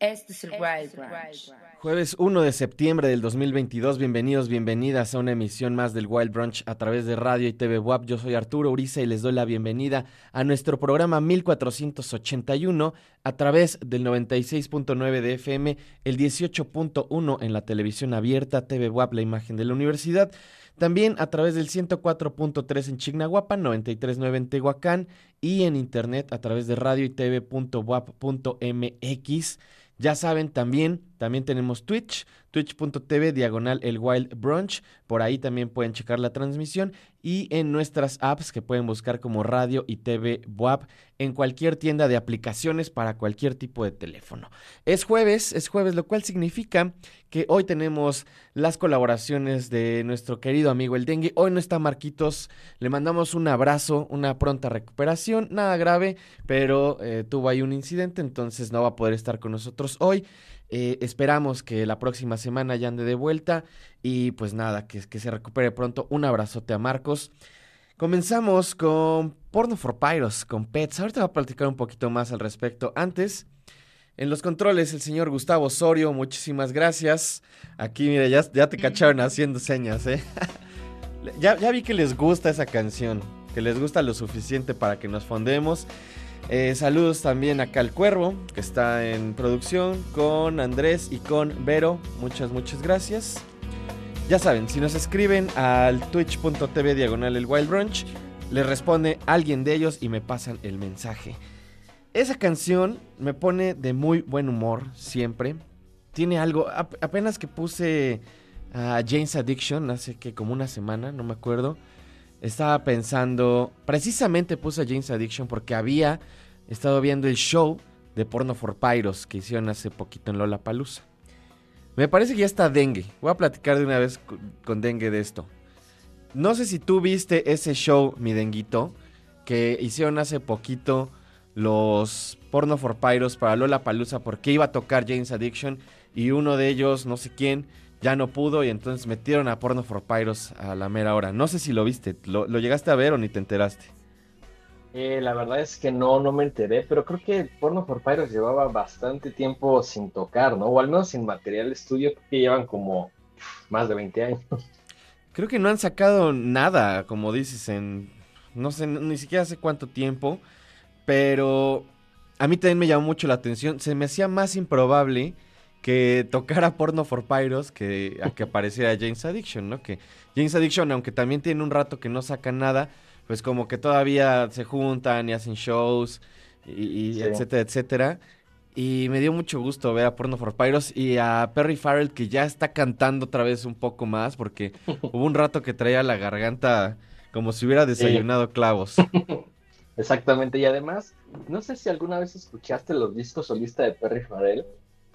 Este es el Wild Branch. Jueves 1 de septiembre del 2022, bienvenidos, bienvenidas a una emisión más del Wild Brunch a través de radio y TV WAP. Yo soy Arturo Uriza y les doy la bienvenida a nuestro programa 1481 a través del 96.9 de FM, el 18.1 en la televisión abierta, TV WAP, la imagen de la universidad. También a través del 104.3 en Chignahuapan, 93.9 en Tehuacán y en internet a través de radio y tv.wap.mx. Ya saben, también, también tenemos Twitch, twitch.tv diagonal el Wild Brunch. Por ahí también pueden checar la transmisión y en nuestras apps que pueden buscar como radio y TV WAP en cualquier tienda de aplicaciones para cualquier tipo de teléfono. Es jueves, es jueves, lo cual significa que hoy tenemos las colaboraciones de nuestro querido amigo el Dengue. Hoy no está Marquitos, le mandamos un abrazo, una pronta recuperación, nada grave, pero eh, tuvo ahí un incidente, entonces no va a poder estar con nosotros nosotros hoy. Eh, esperamos que la próxima semana ya ande de vuelta y pues nada, que, que se recupere pronto. Un abrazote a Marcos. Comenzamos con Porno for Pyros, con Pets. Ahorita voy a platicar un poquito más al respecto. Antes, en los controles, el señor Gustavo Osorio, muchísimas gracias. Aquí, mira, ya, ya te cacharon haciendo señas, ¿eh? ya, ya vi que les gusta esa canción, que les gusta lo suficiente para que nos fondemos. Eh, saludos también acá al Cuervo, que está en producción, con Andrés y con Vero. Muchas, muchas gracias. Ya saben, si nos escriben al twitch.tv diagonal el Wild Brunch, les responde alguien de ellos y me pasan el mensaje. Esa canción me pone de muy buen humor siempre. Tiene algo, apenas que puse a James Addiction hace que como una semana, no me acuerdo. Estaba pensando, precisamente puse a James Addiction porque había estado viendo el show de Porno for Pyros que hicieron hace poquito en Lola Palusa. Me parece que ya está Dengue. Voy a platicar de una vez con Dengue de esto. No sé si tú viste ese show, mi Denguito, que hicieron hace poquito los Porno for Pyros para Lola Palusa porque iba a tocar James Addiction y uno de ellos, no sé quién, ya no pudo y entonces metieron a Porno for Pyros a la mera hora. No sé si lo viste, ¿lo, llegaste a ver o ni te enteraste? Eh, la verdad es que no, no me enteré, pero creo que Porno for Pyros llevaba bastante tiempo sin tocar, ¿no? O al menos sin material estudio, que llevan como más de 20 años. Creo que no han sacado nada, como dices, en no sé, ni siquiera hace cuánto tiempo, pero a mí también me llamó mucho la atención. Se me hacía más improbable que tocara porno for Pyros que a que apareciera James Addiction, ¿no? Que James Addiction, aunque también tiene un rato que no sacan nada, pues como que todavía se juntan y hacen shows y, etcétera, etcétera. Y me dio mucho gusto ver a Porno for Pyros y a Perry Farrell que ya está cantando otra vez un poco más porque hubo un rato que traía la garganta como si hubiera desayunado clavos. Exactamente, y además, no sé si alguna vez escuchaste los discos solista de Perry Farrell,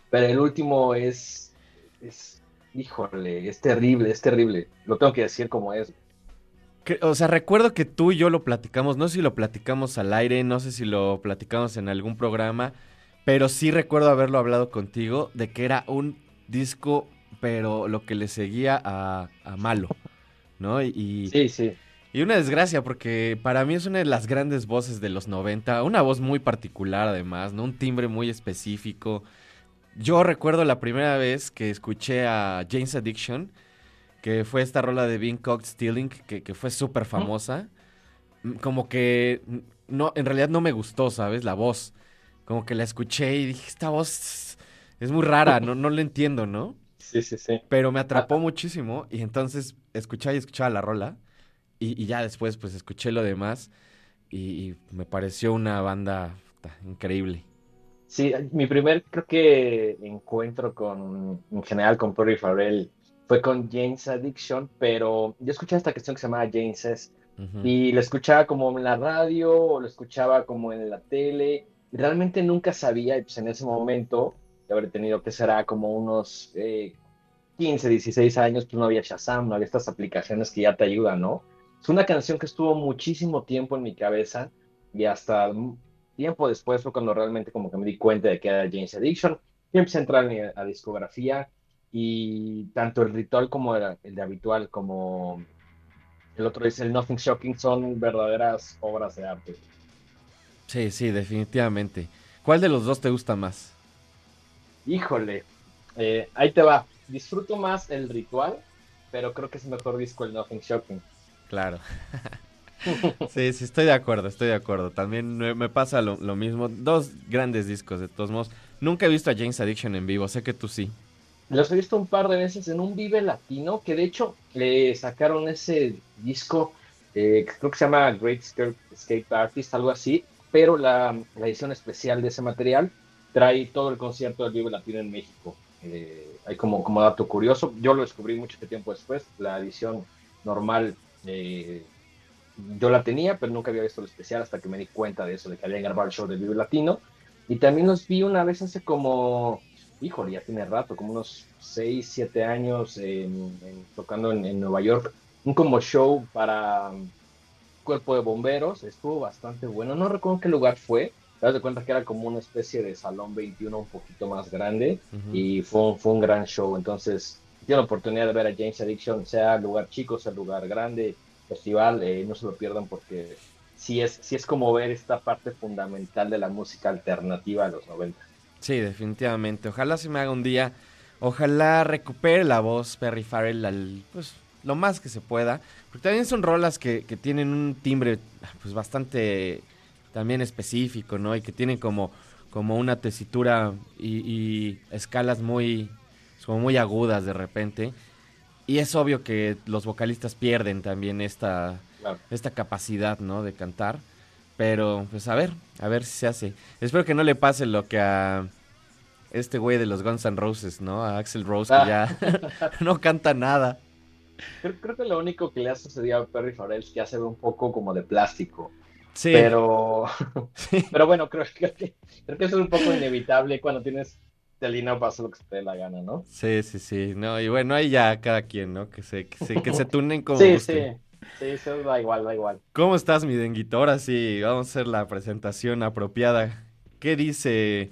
pero el último es, es, híjole, es terrible, es terrible. Lo tengo que decir como es. O sea, recuerdo que tú y yo lo platicamos, no sé si lo platicamos al aire, no sé si lo platicamos en algún programa, pero sí recuerdo haberlo hablado contigo de que era un disco, pero lo que le seguía a, malo, ¿no? Y, sí, sí. Y una desgracia, porque para mí es una de las grandes voces de los 90, una voz muy particular además, ¿no? Un timbre muy específico. Yo recuerdo la primera vez que escuché a James Addiction, que fue esta rola de Being Cocked Stealing, que, fue súper famosa. Como que no, en realidad no me gustó, ¿sabes? La voz. Como que la escuché y dije, esta voz es muy rara, no, no la entiendo, ¿no? Sí, sí, sí. Pero me atrapó muchísimo y entonces escuchaba y escuchaba la rola y, ya después pues escuché lo demás y me pareció una banda increíble. Sí, mi primer creo que encuentro con, en general con Perry Farrell fue con James Addiction, pero yo escuché esta canción que se llamaba James S. Y la escuchaba como en la radio o lo escuchaba como en la tele. Y realmente nunca sabía, y pues en ese momento, de haber tenido que será como unos 15, eh, 16 años, pues no había Shazam, no había estas aplicaciones que ya te ayudan, ¿no? Es una canción que estuvo muchísimo tiempo en mi cabeza y hasta Tiempo después fue cuando realmente como que me di cuenta de que era James Addiction y empecé a entrar en la discografía y tanto el ritual como el, el de habitual como el otro es el Nothing Shocking son verdaderas obras de arte. Sí, sí, definitivamente. ¿Cuál de los dos te gusta más? Híjole, eh, ahí te va. Disfruto más el ritual, pero creo que es mejor disco el Nothing Shocking. Claro. Sí, sí, estoy de acuerdo, estoy de acuerdo. También me pasa lo, mismo. Dos grandes discos, de todos modos. Nunca he visto a James Addiction en vivo, sé que tú sí. Los he visto un par de veces en un Vive Latino, que de hecho le sacaron ese disco, eh, creo que se llama Great Escape Artist, algo así, pero la, edición especial de ese material trae todo el concierto del Vive Latino en México. Eh, hay como, como dato curioso, yo lo descubrí mucho tiempo después, la edición normal eh, yo la tenía, pero nunca había visto lo especial hasta que me di cuenta de eso, de que había grabado el show de Vive Latino. Y también los vi una vez hace como, híjole, ya tiene rato, como unos 6, 7 años tocando en, Nueva York. Un como show para um, Cuerpo de Bomberos, estuvo bastante bueno. No recuerdo qué lugar fue, te das de cuenta que era como una especie de salón 21 un poquito más grande y fue fue un gran show. Entonces, tiene la oportunidad de ver a James Addiction, sea lugar chico, sea lugar grande, festival, eh, no se lo pierdan porque sí es, sí es como ver esta parte fundamental de la música alternativa de los 90. Sí, definitivamente. Ojalá se me haga un día. Ojalá recupere la voz Perry Farrell al, pues, lo más que se pueda. Porque también son rolas que, que tienen un timbre pues bastante también específico, ¿no? Y que tienen como, como una tesitura y, y escalas muy, como muy agudas de repente. Y es obvio que los vocalistas pierden también esta, esta capacidad, ¿no? De cantar. Pero, pues a ver, a ver si se hace. Espero que no le pase lo que a este güey de los Guns N' Roses, ¿no? A Axel Rose, que ya no canta nada. Creo, que lo único que le ha sucedido a Perry Farrell es que hace un poco como de plástico. Sí. Pero, pero bueno, creo, que, creo que eso es un poco inevitable cuando tienes línea pasa lo que se te dé la gana, ¿no? Sí, sí, sí. No, y bueno, ahí ya cada quien, ¿no? Que se, que se, que se tunen como. sí, sí. Sí, eso da igual, da igual. ¿Cómo estás, mi denguito? Ahora sí, vamos a hacer la presentación apropiada. ¿Qué dice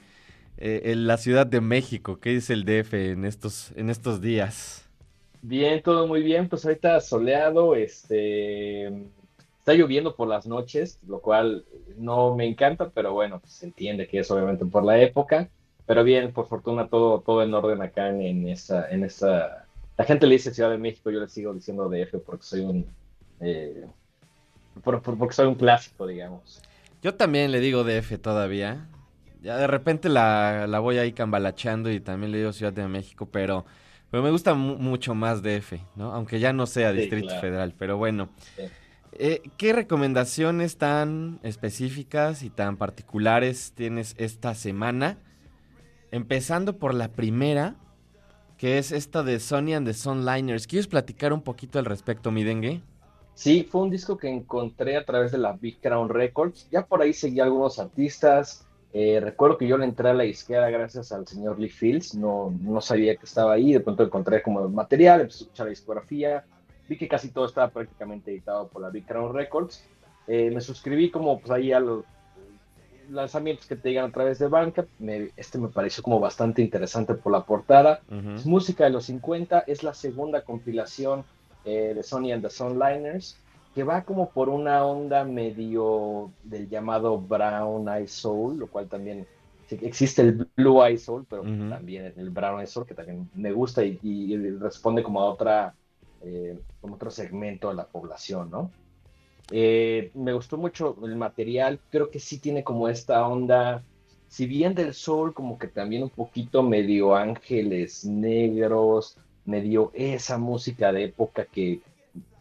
eh, en la Ciudad de México? ¿Qué dice el DF en estos, en estos días? Bien, todo muy bien. Pues ahorita soleado, este, está lloviendo por las noches, lo cual no me encanta, pero bueno, pues se entiende que es obviamente por la época. Pero bien, por fortuna todo, todo en orden acá en, en esa, en esa. La gente le dice Ciudad de México, yo le sigo diciendo DF porque soy un eh, porque soy un clásico, digamos. Yo también le digo DF todavía. Ya de repente la, la voy ahí cambalachando y también le digo Ciudad de México, pero, pero me gusta mucho más DF, ¿no? Aunque ya no sea Distrito Federal, pero bueno. Eh, ¿Qué recomendaciones tan específicas y tan particulares tienes esta semana? Empezando por la primera, que es esta de Sony and the Sunliners. ¿Quieres platicar un poquito al respecto, mi dengue? Sí, fue un disco que encontré a través de la Big Crown Records. Ya por ahí seguí algunos artistas. Eh, recuerdo que yo le entré a la izquierda gracias al señor Lee Fields. No, no sabía que estaba ahí. De pronto encontré como material, empecé a escuchar la discografía. Vi que casi todo estaba prácticamente editado por la Big Crown Records. Eh, me suscribí como pues ahí a los lanzamientos que te llegan a través de banca. este me pareció como bastante interesante por la portada. Es música de los 50, es la segunda compilación eh, de Sony and the Sunliners, que va como por una onda medio del llamado Brown Eye Soul, lo cual también existe el Blue Eye Soul, pero también el Brown Eye Soul, que también me gusta y, responde como a otra, eh, como otro segmento de la población, ¿no? Eh, me gustó mucho el material, creo que sí tiene como esta onda, si bien del sol, como que también un poquito medio ángeles negros, medio esa música de época que,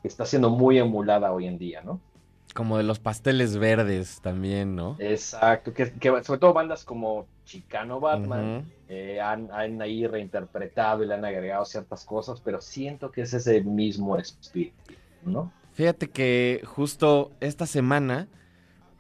está siendo muy emulada hoy en día, ¿no? Como de los pasteles verdes también, ¿no? Exacto, que, sobre todo bandas como Chicano Batman eh, han, han, ahí reinterpretado y le han agregado ciertas cosas, pero siento que es ese mismo espíritu, ¿no? Fíjate que justo esta semana,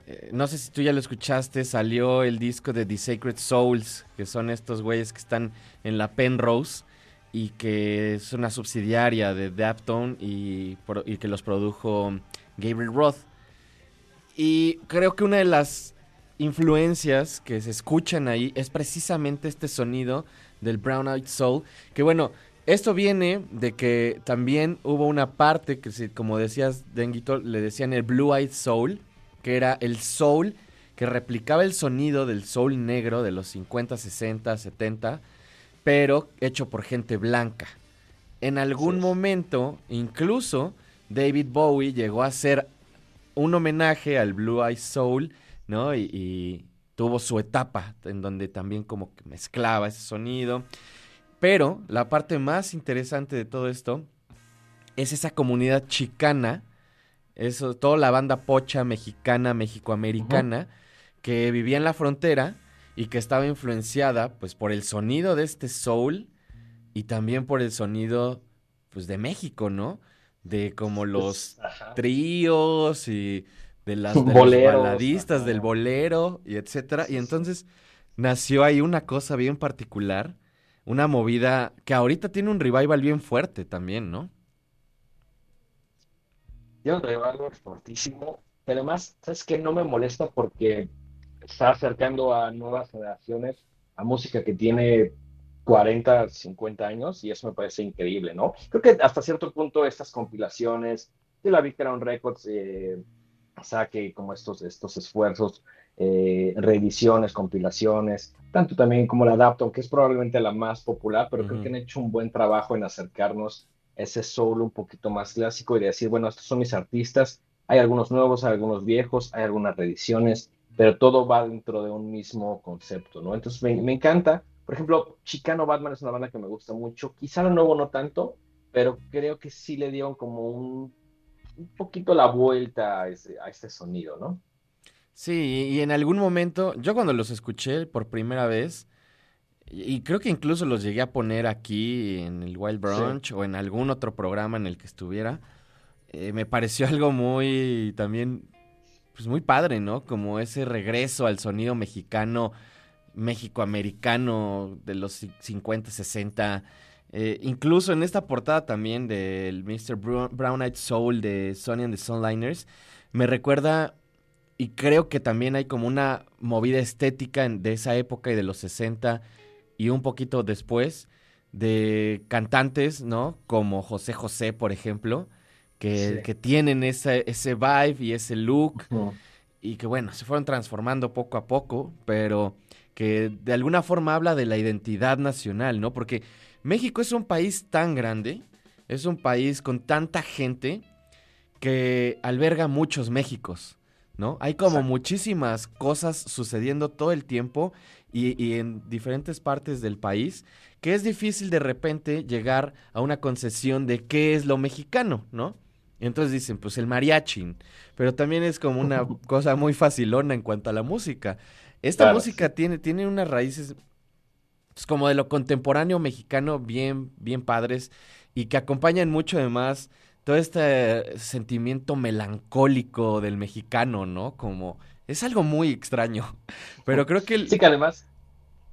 eh, no sé si tú ya lo escuchaste, salió el disco de The Sacred Souls, que son estos güeyes que están en la Penrose y que es una subsidiaria de Daptone y, y que los produjo Gabriel Roth. Y creo que una de las influencias que se escuchan ahí es precisamente este sonido del Brown Eyed Soul, que bueno, esto viene de que también hubo una parte que, como decías, Denguito, le decían el Blue Eyed Soul, que era el soul que replicaba el sonido del soul negro de los 50, 60, 70, pero hecho por gente blanca. En algún momento, incluso, David Bowie llegó a hacer un homenaje al Blue Eyed Soul, ¿no? Y, y tuvo su etapa en donde también como que mezclaba ese sonido. Pero la parte más interesante de todo esto es esa comunidad chicana, eso, toda la banda pocha mexicana, mexicoamericana, que vivía en la frontera y que estaba influenciada pues por el sonido de este soul y también por el sonido pues de México, ¿no? De como los tríos y de las de baladistas del bolero y etcétera. y entonces nació ahí una cosa bien particular una movida que ahorita tiene un revival bien fuerte también, ¿no? Tiene un revival fortísimo, pero además, ¿sabes qué? No me molesta porque está acercando a nuevas generaciones a música que tiene 40, 50 años y eso me parece increíble, ¿no? Creo que hasta cierto punto estas compilaciones de la Victorian Records eh, saque como estos, estos esfuerzos, eh, reediciones, compilaciones, tanto también como la Adapton, que es probablemente la más popular, pero creo que han hecho un buen trabajo en acercarnos a ese soul un poquito más clásico y de decir, bueno, estos son mis artistas, hay algunos nuevos, hay algunos viejos, hay algunas reediciones, pero todo va dentro de un mismo concepto, ¿no? Entonces me, me encanta por ejemplo, Chicano Batman es una banda que me gusta mucho. Quizá lo nuevo no tanto, pero creo que sí le dieron como un, un poquito la vuelta a, ese, a este sonido, ¿no? Sí, y en algún momento, yo cuando los escuché por primera vez, y creo que incluso los llegué a poner aquí en el Wild Brunch o en algún otro programa en el que estuviera, eh, me pareció algo muy también, pues muy padre, ¿no? Como ese regreso al sonido mexicano México-americano de los 50, 60. Eh, incluso en esta portada también del Mr. Brown Eyed Soul de Sony and the Sunliners, me recuerda, y creo que también hay como una movida estética de esa época y de los 60 y un poquito después, de cantantes, ¿no? Como José José, por ejemplo, que, que tienen ese, ese vibe y ese look. Y que bueno, se fueron transformando poco a poco, pero que de alguna forma habla de la identidad nacional, ¿no? Porque México es un país tan grande, es un país con tanta gente que alberga muchos Méxicos, ¿no? Hay como muchísimas cosas sucediendo todo el tiempo y, en diferentes partes del país que es difícil de repente llegar a una concesión de qué es lo mexicano, ¿no? Entonces dicen, pues el mariachi, pero también es como una cosa muy facilona en cuanto a la música. Esta música tiene, tiene unas raíces pues, como de lo contemporáneo mexicano bien, bien padres y que acompañan mucho además todo este sentimiento melancólico del mexicano, ¿no? Como es algo muy extraño, pero creo que... Sí, que además...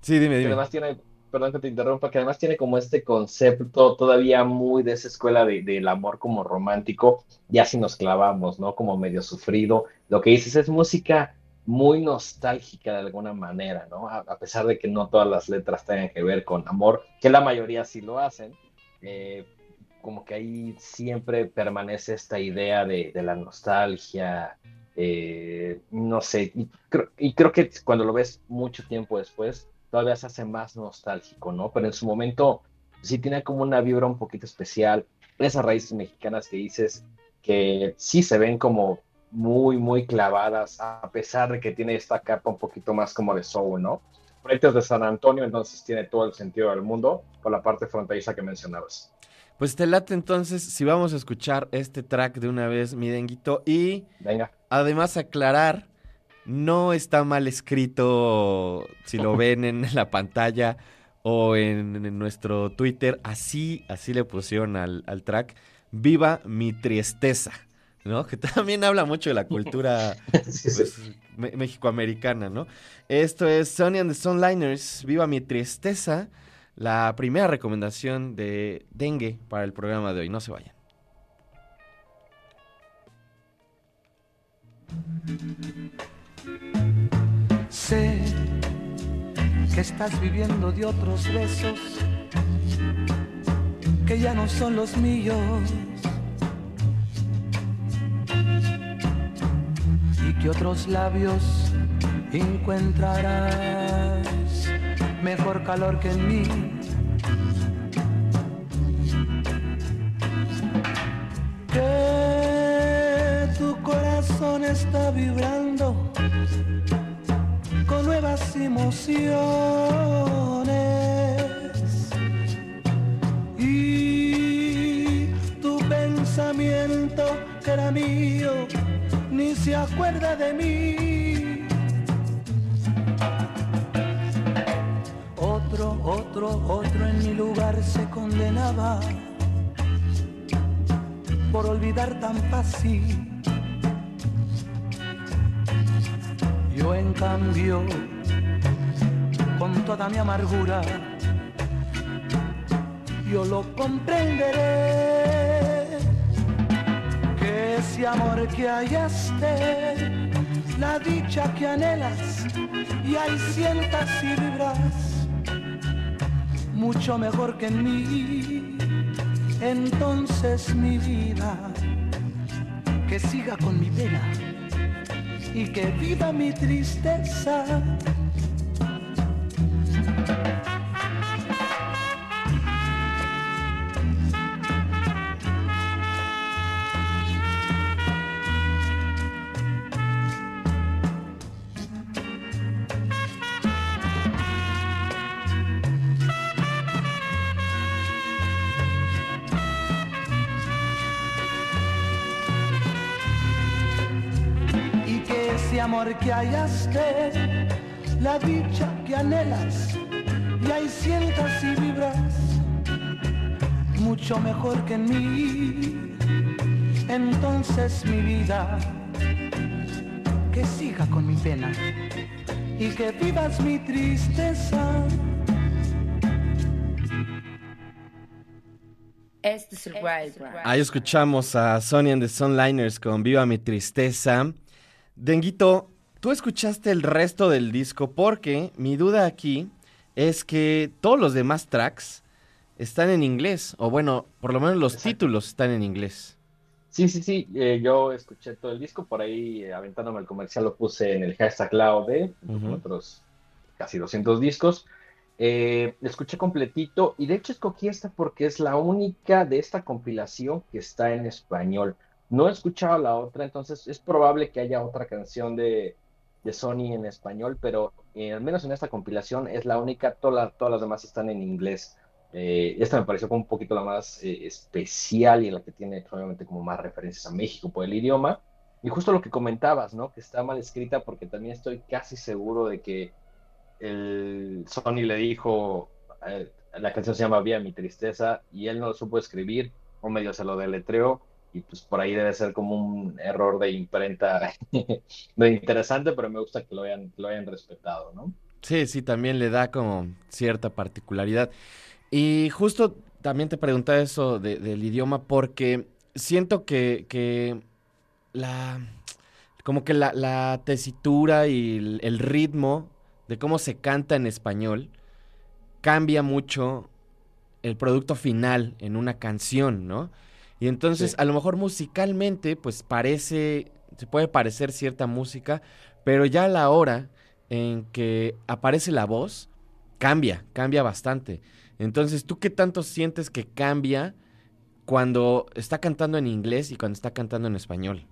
Sí, dime, dime. además tiene, perdón que te interrumpa, que además tiene como este concepto todavía muy de esa escuela del de, amor como romántico, ya si nos clavamos, ¿no? Como medio sufrido. Lo que dices es música muy nostálgica de alguna manera, ¿no? A, pesar de que no todas las letras tengan que ver con amor, que la mayoría sí lo hacen, eh, como que ahí siempre permanece esta idea de, la nostalgia, eh, no sé, y, y, creo que cuando lo ves mucho tiempo después, todavía se hace más nostálgico, ¿no? Pero en su momento sí tiene como una vibra un poquito especial, esas raíces mexicanas que dices que sí se ven como muy, muy clavadas, a pesar de que tiene esta capa un poquito más como de soul, ¿no? Proyectos de San Antonio, entonces tiene todo el sentido del mundo por la parte fronteriza que mencionabas. Pues te late entonces si vamos a escuchar este track de una vez, mi denguito, y Venga. además aclarar, no está mal escrito si lo ven en la pantalla o en, nuestro Twitter, así, así le pusieron al, al track, viva mi tristeza. ¿no? Que también habla mucho de la cultura pues, mexicoamericana, ¿no? Esto es Sonny and the Sunliners, Viva mi tristeza, la primera recomendación de Dengue para el programa de hoy. No se vayan. Sé que estás viviendo de otros besos que ya no son los míos que otros labios encontrarás mejor calor que en mí. Que tu corazón está vibrando con nuevas emociones y tu pensamiento que era mío ni se acuerda de mí. Otro, otro, otro en mi lugar se condenaba por olvidar tan fácil. Yo en cambio, con toda mi amargura, yo lo comprenderé ese amor que hallaste la dicha que anhelas y ahí sientas y vibras mucho mejor que en mí. Entonces mi vida, que siga con mi pena y que viva mi tristeza. Amor que hallaste, la dicha que anhelas, y ahí sientas y vibras mucho mejor que en mí. Entonces mi vida, que siga con mi pena y que vivas mi tristeza. Este es el Wild Ahí escuchamos a Sonny and the Sunliners con Viva mi tristeza. Denguito, tú escuchaste el resto del disco porque mi duda aquí es que todos los demás tracks están en inglés, o bueno, por lo menos los títulos están en inglés. Sí, sí, sí, eh, yo escuché todo el disco, por ahí eh, aventándome el comercial lo puse en el hashtag Laude, con otros casi 200 discos. Eh, escuché completito y de hecho escogí esta porque es la única de esta compilación que está en español. No he escuchado la otra, entonces es probable que haya otra canción de, Sony en español, pero eh, al menos en esta compilación es la única, todas las demás están en inglés. Eh, esta me pareció como un poquito la más eh, especial y la que tiene obviamente como más referencias a México por el idioma. Y justo lo que comentabas, ¿no? Que está mal escrita porque también estoy casi seguro de que el Sony le dijo, la canción se llama Vía mi tristeza y él no lo supo escribir o medio se lo deletreó y pues por ahí debe ser como un error de imprenta de interesante, pero me gusta que lo hayan, lo hayan respetado, ¿no? Sí, sí, también le da como cierta particularidad. Y justo también te preguntaba eso del idioma porque siento que, que la como que la, tesitura y el, el, ritmo de cómo se canta en español cambia mucho el producto final en una canción, ¿no? Y entonces, a lo mejor musicalmente, pues parece, se puede parecer cierta música, pero ya a la hora en que aparece la voz, cambia, cambia bastante. Entonces, ¿tú qué tanto sientes que cambia cuando está cantando en inglés y cuando está cantando en español?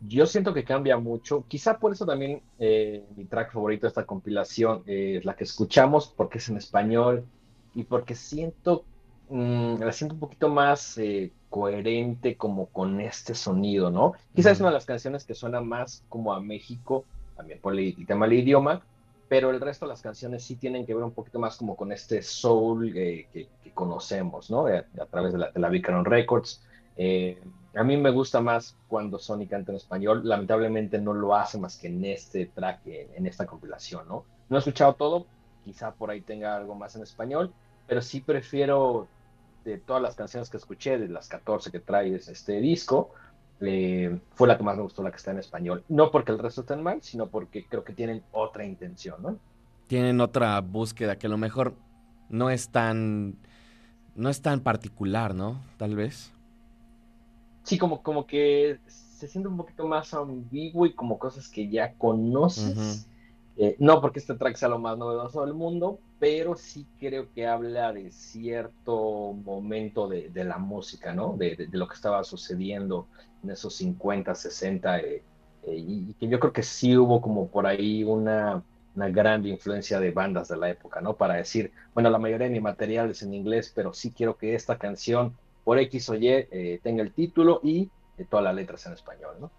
Yo siento que cambia mucho. Quizá por eso también eh, mi track favorito de esta compilación es la que escuchamos, porque es en español y porque siento Mm, la siento un poquito más eh, coherente como con este sonido, ¿no? Quizás es una de las canciones que suena más como a México, también por el, tema del idioma, pero el resto de las canciones sí tienen que ver un poquito más como con este soul eh, que, conocemos, ¿no? A, través de la, de la Records. Eh, a mí me gusta más cuando Sony canta en español. Lamentablemente no lo hace más que en este track, en esta compilación, ¿no? No he escuchado todo, quizá por ahí tenga algo más en español, pero sí prefiero de todas las canciones que escuché, de las 14 que trae este disco, eh, fue la que más me gustó, la que está en español. No porque el resto estén mal, sino porque creo que tienen otra intención, ¿no? Tienen otra búsqueda que a lo mejor no es tan, no es tan particular, ¿no? Tal vez. Sí, como, como que se siente un poquito más ambiguo y como cosas que ya conoces. Eh, no porque este track sea lo más novedoso del mundo, pero sí creo que habla de cierto momento de, la música, ¿no? De, lo que estaba sucediendo en esos 50, 60, eh, eh, y que yo creo que sí hubo como por ahí una, una gran influencia de bandas de la época, ¿no? Para decir, bueno, la mayoría de mi material es en inglés, pero sí quiero que esta canción, por X o Y, tenga el título y todas las letras en español, ¿no?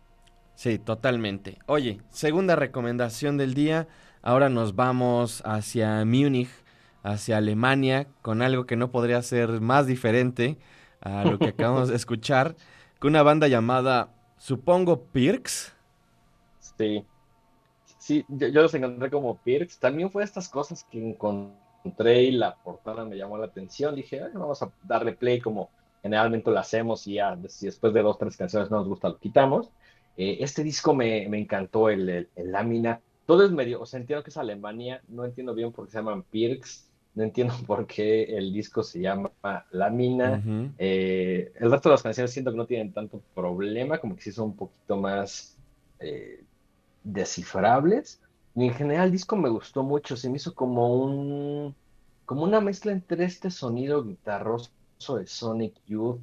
Sí, totalmente. Oye, segunda recomendación del día. Ahora nos vamos hacia Múnich, hacia Alemania, con algo que no podría ser más diferente a lo que acabamos de escuchar, con una banda llamada, supongo, Pirks. Sí. Sí, yo, los encontré como Pirks. También fue estas cosas que encontré y la portada me llamó la atención. Dije, vamos a darle play como generalmente lo hacemos y ya, si después de dos, tres canciones no nos gusta, lo quitamos. Eh, este disco me, encantó, el, lámina. Todo es medio, o sea, entiendo que es Alemania, no entiendo bien por qué se llaman Pirks, no entiendo por qué el disco se llama Lámina. Eh, el resto de las canciones siento que no tienen tanto problema, como que sí son un poquito más eh, descifrables. Y en general el disco me gustó mucho, se me hizo como un como una mezcla entre este sonido guitarroso de Sonic Youth,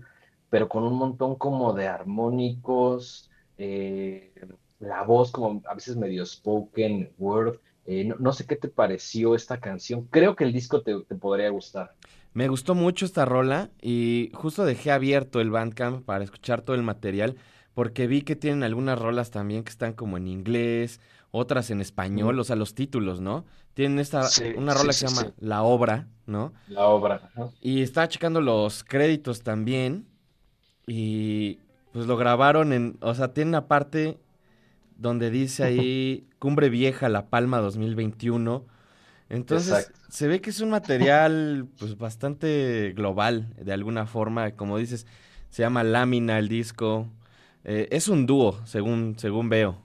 pero con un montón como de armónicos, eh, la voz como a veces medio spoken word. Eh, no, sé qué te pareció esta canción. Creo que el disco te, podría gustar. Me gustó mucho esta rola y justo dejé abierto el Bandcamp para escuchar todo el material porque vi que tienen algunas rolas también que están como en inglés, otras en español, o sea, los títulos, ¿no? Tienen esta, una rola que se llama La Obra, ¿no? La Obra. Y estaba checando los créditos también y pues lo grabaron en, o sea, tiene una parte donde dice ahí Cumbre Vieja, La Palma 2021. Entonces, se ve que es un material pues bastante global, de alguna forma, como dices, se llama Lámina el disco. Eh, es un dúo, según, según veo.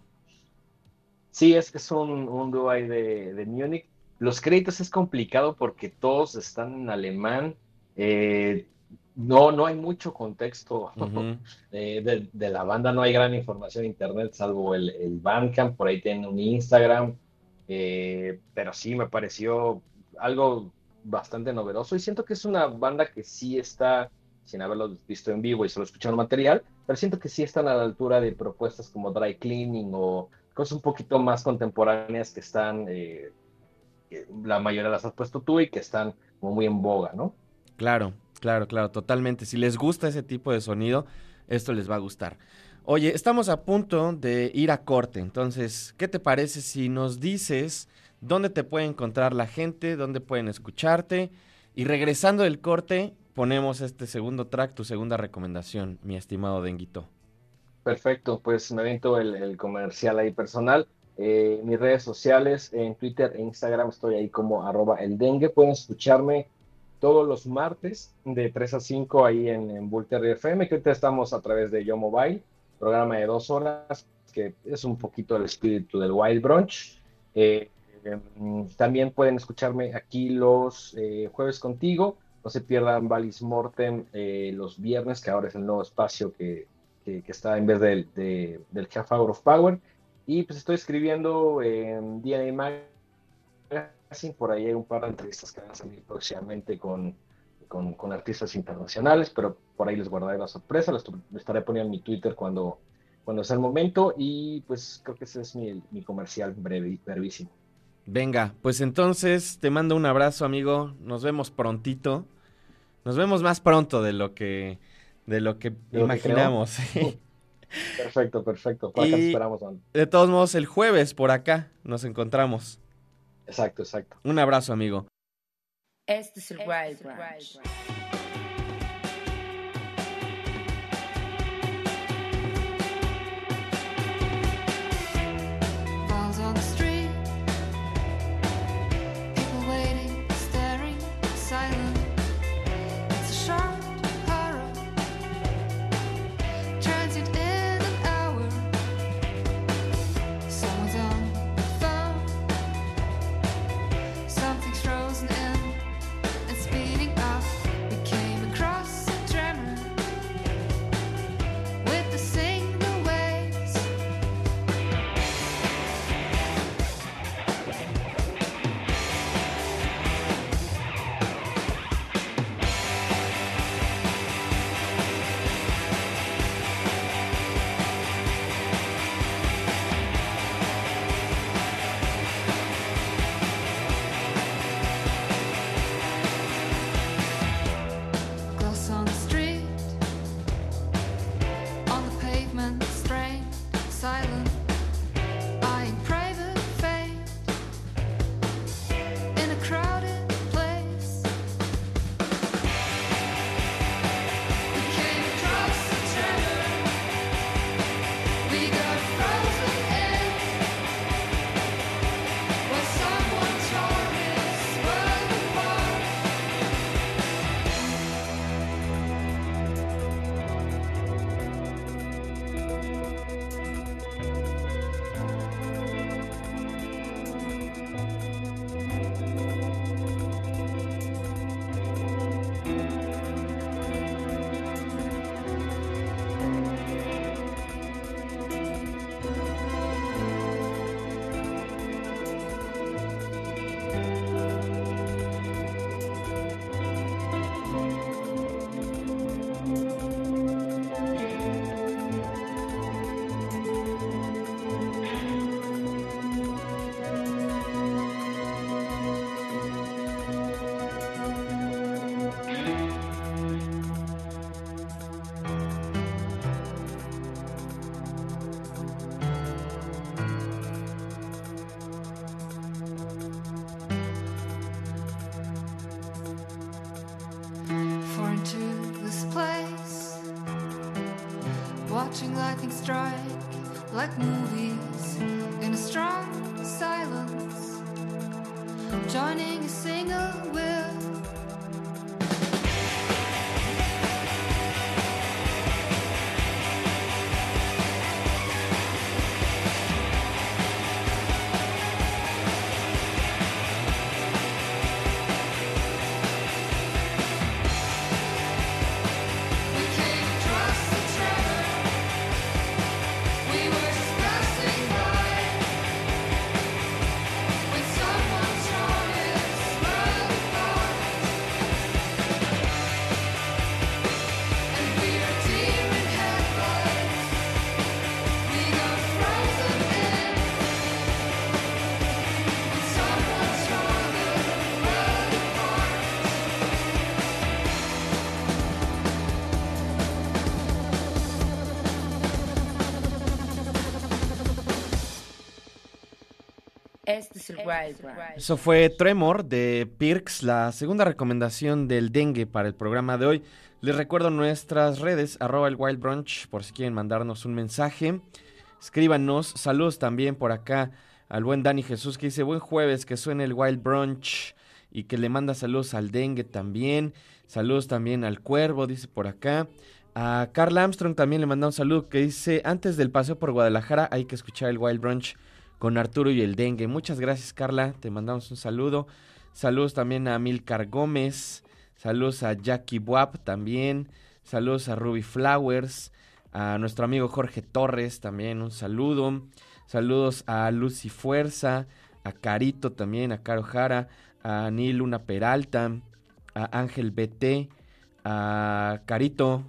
Sí, es, es un, un dúo ahí de, de Múnich. Los créditos es complicado porque todos están en alemán. Eh, no, no hay mucho contexto de, la banda, no hay gran información en internet, salvo el, el Bandcamp, por ahí tienen un Instagram, eh, pero sí me pareció algo bastante novedoso y siento que es una banda que sí está, sin haberlo visto en vivo y solo escuchando material, pero siento que sí están a la altura de propuestas como Dry Cleaning o cosas un poquito más contemporáneas que están, eh, la mayoría las has puesto tú y que están como muy en boga, ¿no? Claro, claro, claro, totalmente. Si les gusta ese tipo de sonido, esto les va a gustar. Oye, estamos a punto de ir a corte, entonces, ¿qué te parece si nos dices dónde te puede encontrar la gente, dónde pueden escucharte? Y regresando del corte, ponemos este segundo track, tu segunda recomendación, mi estimado Denguito. Perfecto, pues me avento el, comercial ahí personal. Eh, mis redes sociales, en Twitter e Instagram estoy ahí como arroba el dengue. Pueden escucharme todos los martes de 3 a 5 ahí en, en FM, que ahorita estamos a través de Yo Mobile, programa de dos horas, que es un poquito el espíritu del Wild Brunch. Eh, em, también pueden escucharme aquí los eh, jueves contigo. No se pierdan Valis Mortem los viernes, que ahora es el nuevo espacio que, que, está en vez del, del Half Hour of Power. Y pues estoy escribiendo en DNA Magazine, por ahí hay un par de entrevistas que van a salir próximamente con, con, con artistas internacionales, pero por ahí les guardaré la sorpresa, les, estaré poniendo en mi Twitter cuando, cuando sea el momento y pues creo que ese es mi, mi comercial breve, brevísimo. Venga, pues entonces te mando un abrazo amigo, nos vemos prontito, nos vemos más pronto de lo que de lo que imaginamos. perfecto, perfecto. esperamos, De todos modos, el jueves por acá nos encontramos. Exacto, exacto. Un abrazo, amigo. Este es el este Wild watching lightning strike like movies in a strong Eso fue Tremor de Pirks, la segunda recomendación del dengue para el programa de hoy. Les recuerdo nuestras redes, arroba el Wild Brunch, por si quieren mandarnos un mensaje. Escríbanos, saludos también por acá al buen Dani Jesús que dice buen jueves, que suene el Wild Brunch y que le manda saludos al dengue también. Saludos también al cuervo, dice por acá. A Carl Armstrong también le manda un saludo que dice, antes del paseo por Guadalajara hay que escuchar el Wild Brunch con Arturo y el dengue. Muchas gracias Carla, te mandamos un saludo. Saludos también a Milcar Gómez, saludos a Jackie Buap también, saludos a Ruby Flowers, a nuestro amigo Jorge Torres también un saludo. Saludos a Lucy Fuerza, a Carito también, a Caro Jara, a Nil Luna Peralta, a Ángel BT, a Carito,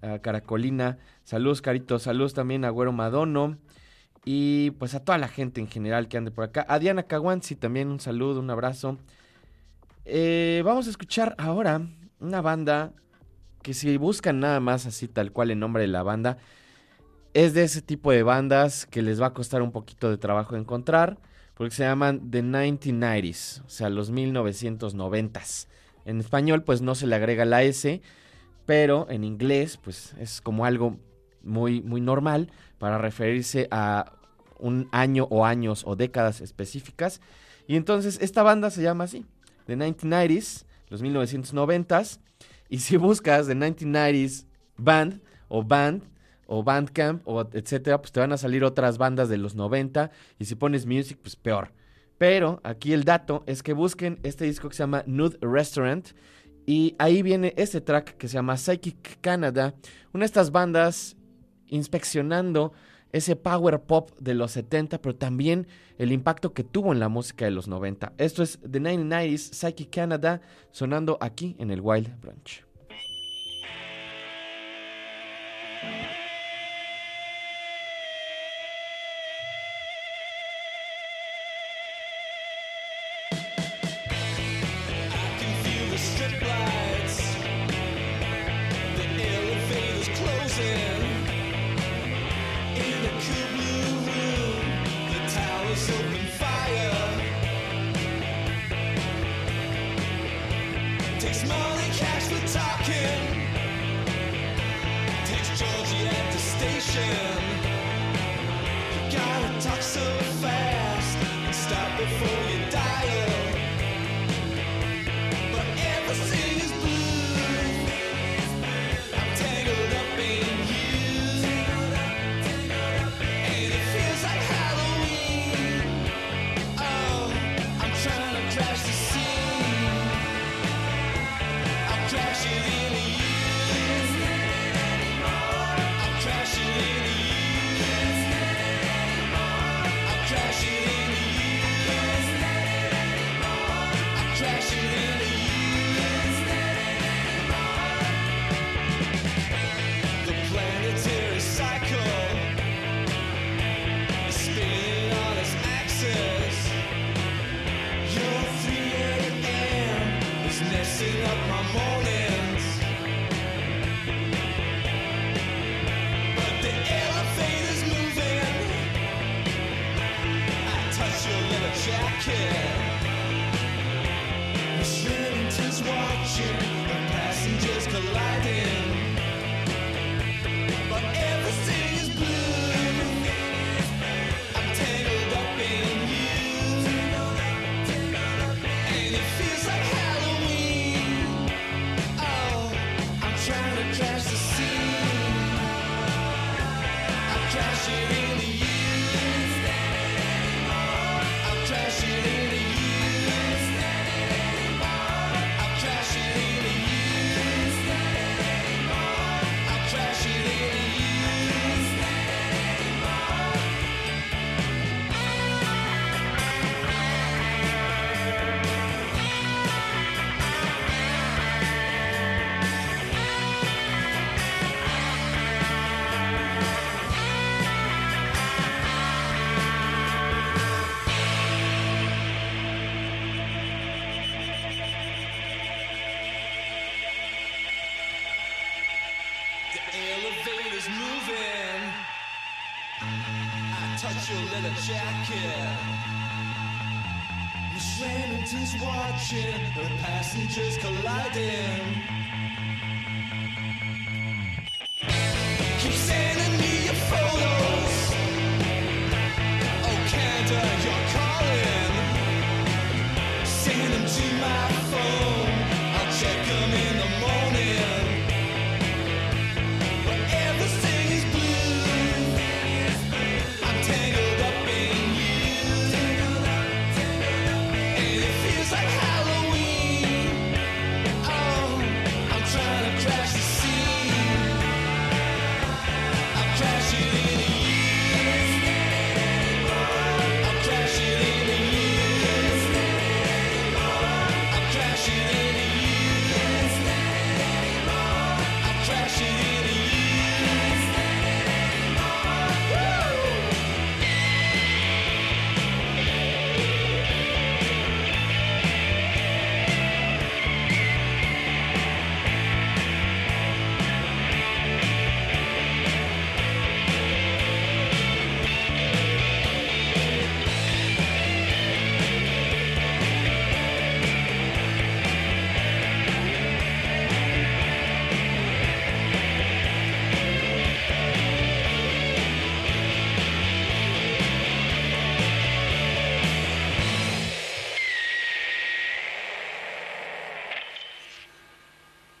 a Caracolina. Saludos Carito, saludos también a Güero Madono, y pues a toda la gente en general que ande por acá. A Diana Caguanzi también un saludo, un abrazo. Eh, vamos a escuchar ahora una banda que si buscan nada más así tal cual el nombre de la banda, es de ese tipo de bandas que les va a costar un poquito de trabajo encontrar, porque se llaman The 1990s, o sea, los 1990s. En español pues no se le agrega la S, pero en inglés pues es como algo muy, muy normal para referirse a un año o años o décadas específicas. Y entonces esta banda se llama así, The 1990s, los 1990s. Y si buscas The 1990s Band o Band o Bandcamp o etcétera, pues te van a salir otras bandas de los 90 y si pones music, pues peor. Pero aquí el dato es que busquen este disco que se llama Nude Restaurant y ahí viene este track que se llama Psychic Canada, una de estas bandas inspeccionando ese power pop de los 70, pero también el impacto que tuvo en la música de los 90. Esto es The 1990s Psyche Canada sonando aquí en el Wild Branch. jacket. The sentence watching.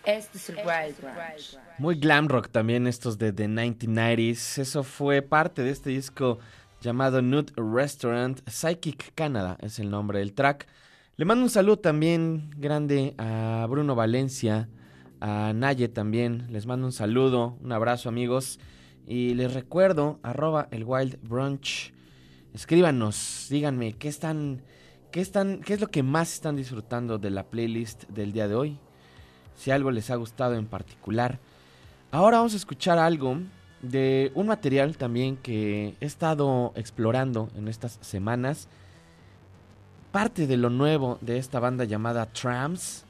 Este es el Wild Ranch. Muy glam rock también estos de The 1990s. Eso fue parte de este disco llamado Nude Restaurant. Psychic Canada es el nombre del track. Le mando un saludo también grande a Bruno Valencia, a Naye también. Les mando un saludo, un abrazo amigos. Y les recuerdo, arroba el Wild Brunch. Escríbanos, díganme qué están, qué están, qué es lo que más están disfrutando de la playlist del día de hoy si algo les ha gustado en particular. Ahora vamos a escuchar algo de un material también que he estado explorando en estas semanas. Parte de lo nuevo de esta banda llamada Trams.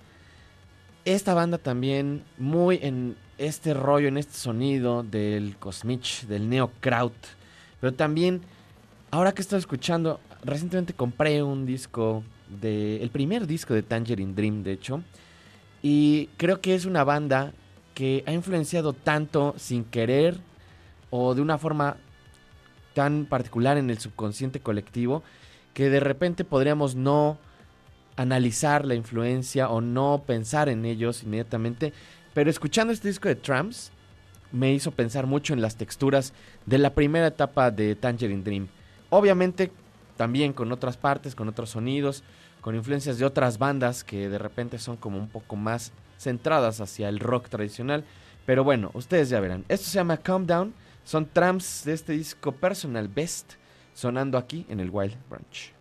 Esta banda también muy en este rollo, en este sonido del Cosmich, del Neo Kraut. Pero también, ahora que estoy escuchando, recientemente compré un disco de. El primer disco de Tangerine Dream, de hecho. Y creo que es una banda que ha influenciado tanto sin querer o de una forma tan particular en el subconsciente colectivo que de repente podríamos no analizar la influencia o no pensar en ellos inmediatamente. Pero escuchando este disco de Tramps me hizo pensar mucho en las texturas de la primera etapa de Tangerine Dream. Obviamente también con otras partes, con otros sonidos, con influencias de otras bandas que de repente son como un poco más centradas hacia el rock tradicional. Pero bueno, ustedes ya verán. Esto se llama Calm Down. Son trams de este disco Personal Best sonando aquí en el Wild Branch.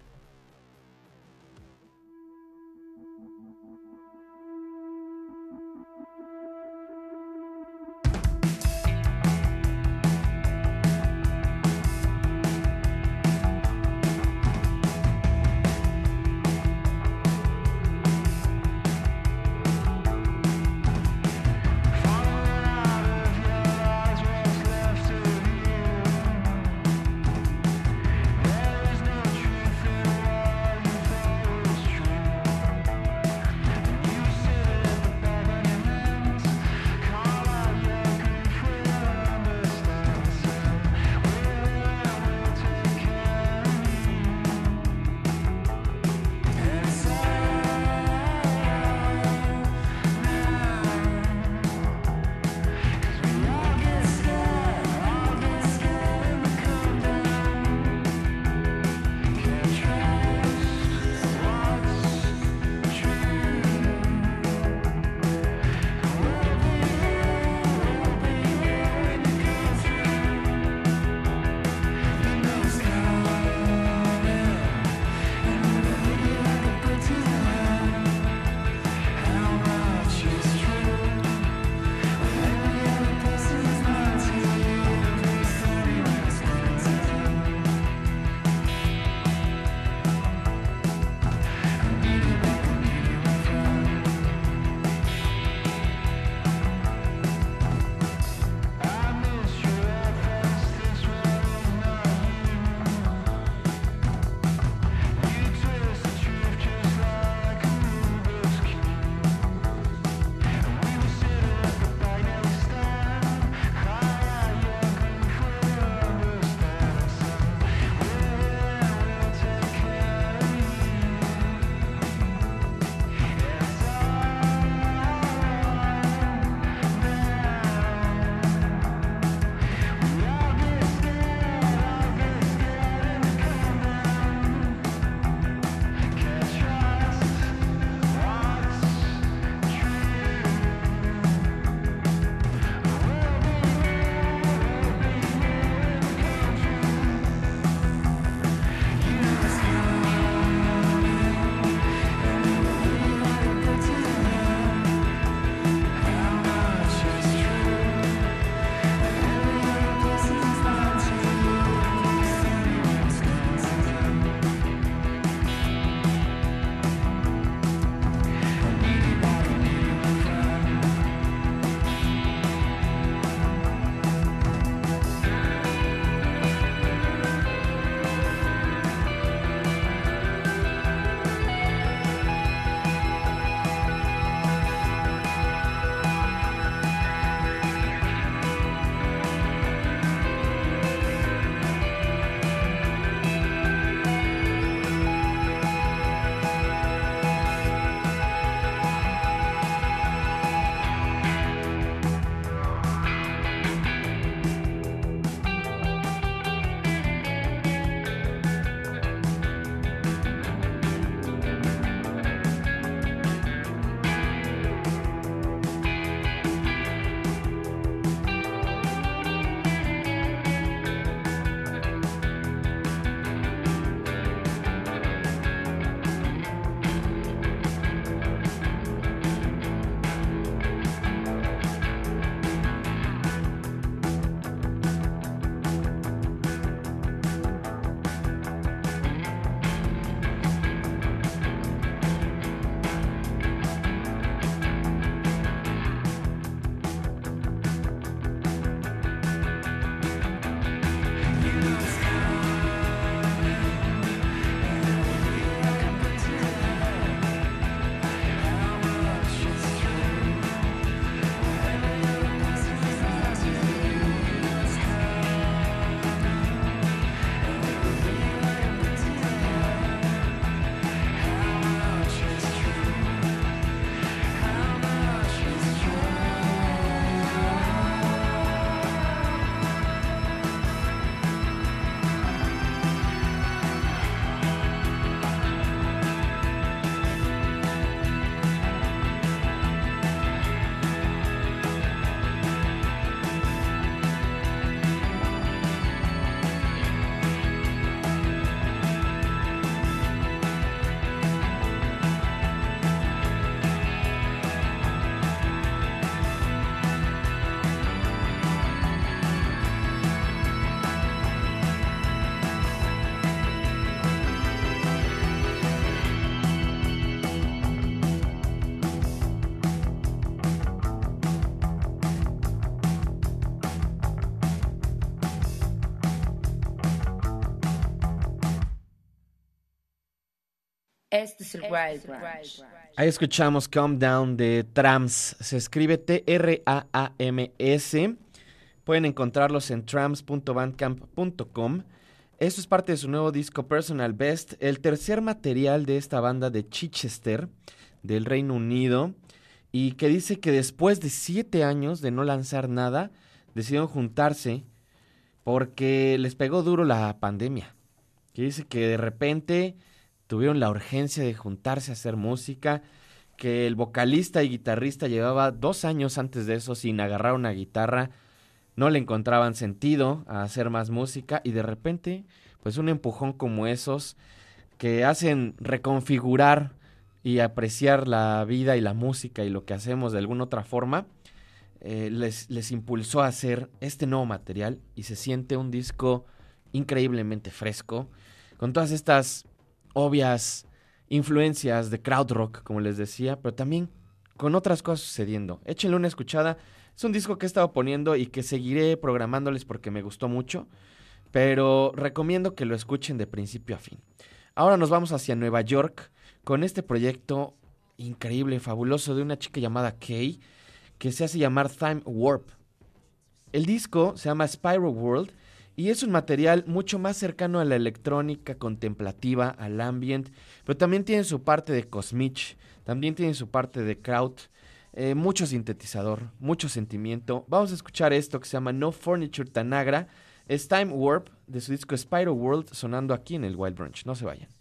Wild Branch. Ahí escuchamos Calm Down de Trams. Se escribe T-R-A-A-M-S. Pueden encontrarlos en trams.bandcamp.com. Esto es parte de su nuevo disco Personal Best, el tercer material de esta banda de Chichester, del Reino Unido, y que dice que después de siete años de no lanzar nada, decidieron juntarse porque les pegó duro la pandemia. Que dice que de repente tuvieron la urgencia de juntarse a hacer música, que el vocalista y guitarrista llevaba dos años antes de eso sin agarrar una guitarra, no le encontraban sentido a hacer más música y de repente, pues un empujón como esos que hacen reconfigurar y apreciar la vida y la música y lo que hacemos de alguna otra forma, eh, les, les impulsó a hacer este nuevo material y se siente un disco increíblemente fresco, con todas estas obvias influencias de crowd rock, como les decía, pero también con otras cosas sucediendo. Échenle una escuchada. Es un disco que he estado poniendo y que seguiré programándoles porque me gustó mucho, pero recomiendo que lo escuchen de principio a fin. Ahora nos vamos hacia Nueva York con este proyecto increíble, fabuloso de una chica llamada Kay, que se hace llamar Time Warp. El disco se llama Spiral World y es un material mucho más cercano a la electrónica contemplativa, al ambient, pero también tiene su parte de cosmich, también tiene su parte de crowd, eh, mucho sintetizador, mucho sentimiento. Vamos a escuchar esto que se llama No Furniture Tanagra, es Time Warp de su disco Spiral World sonando aquí en el Wild Brunch. No se vayan.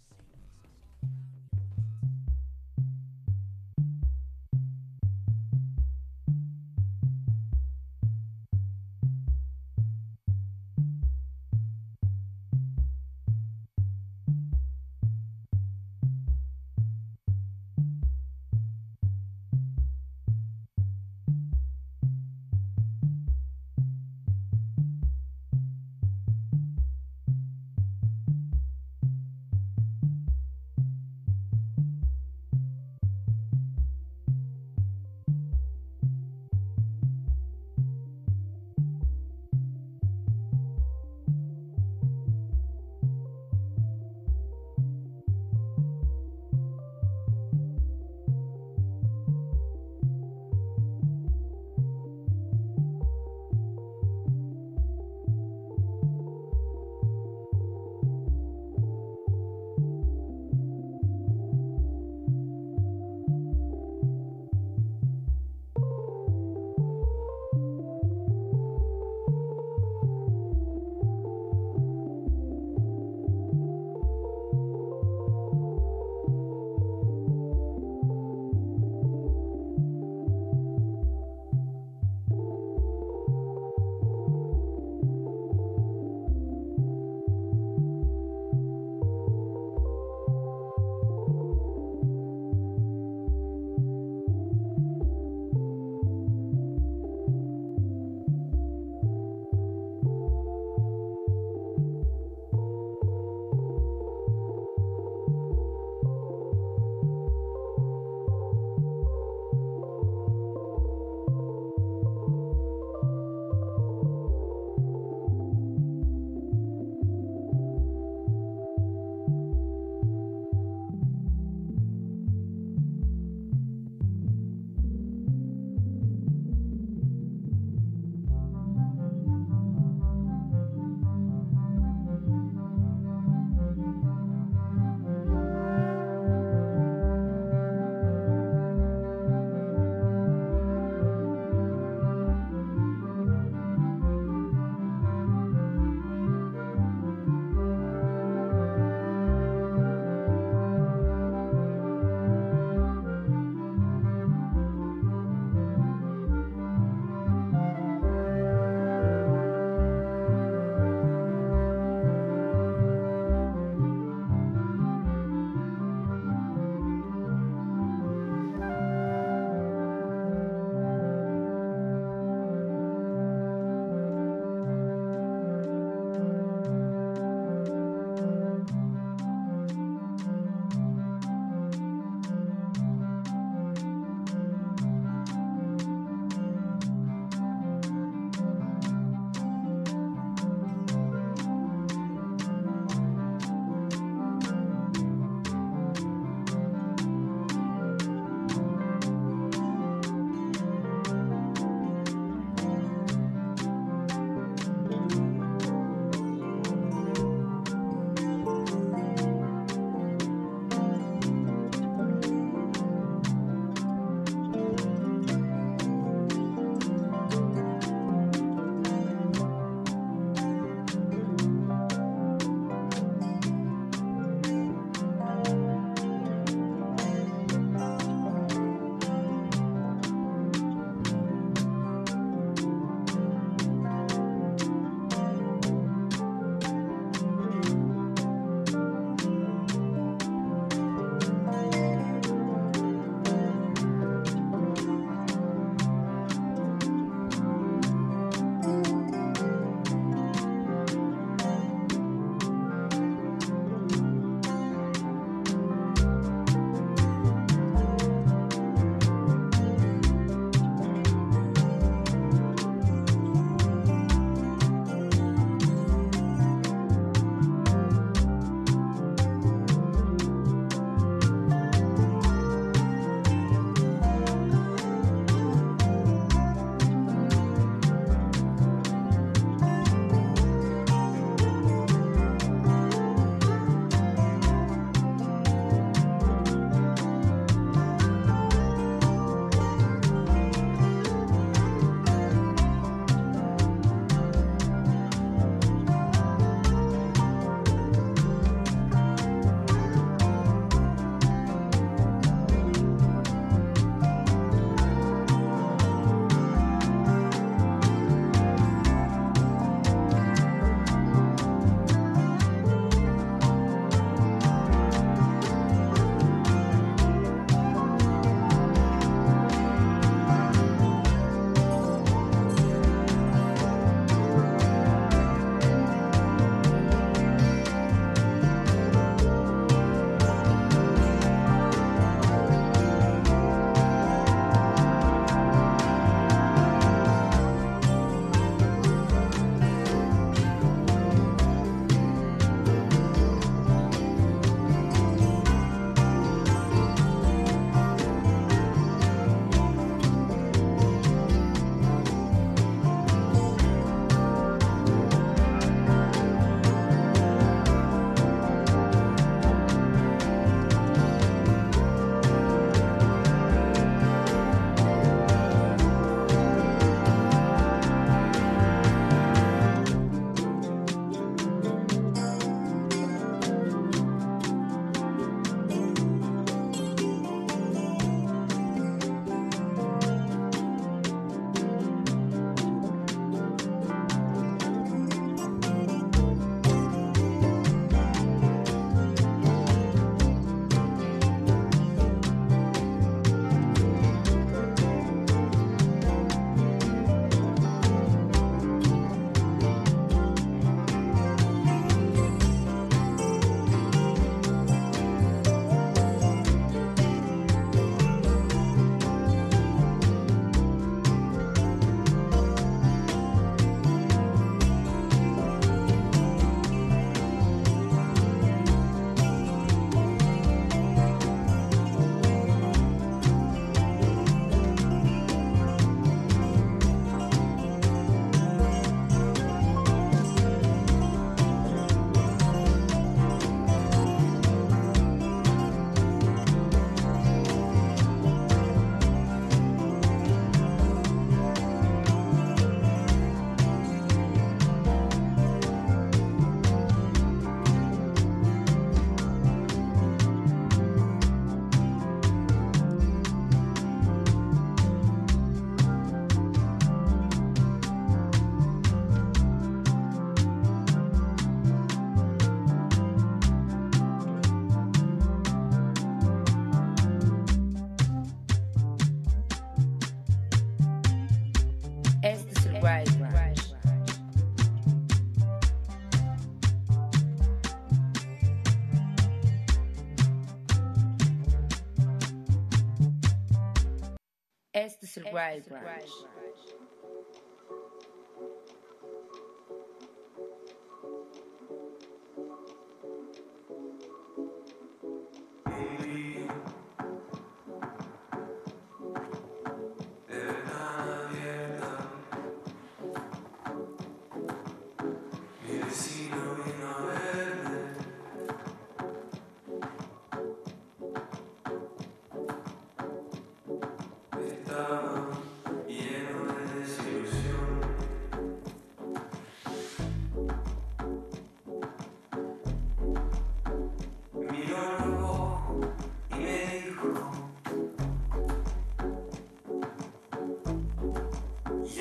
Este es el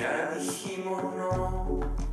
Ya dijimos no.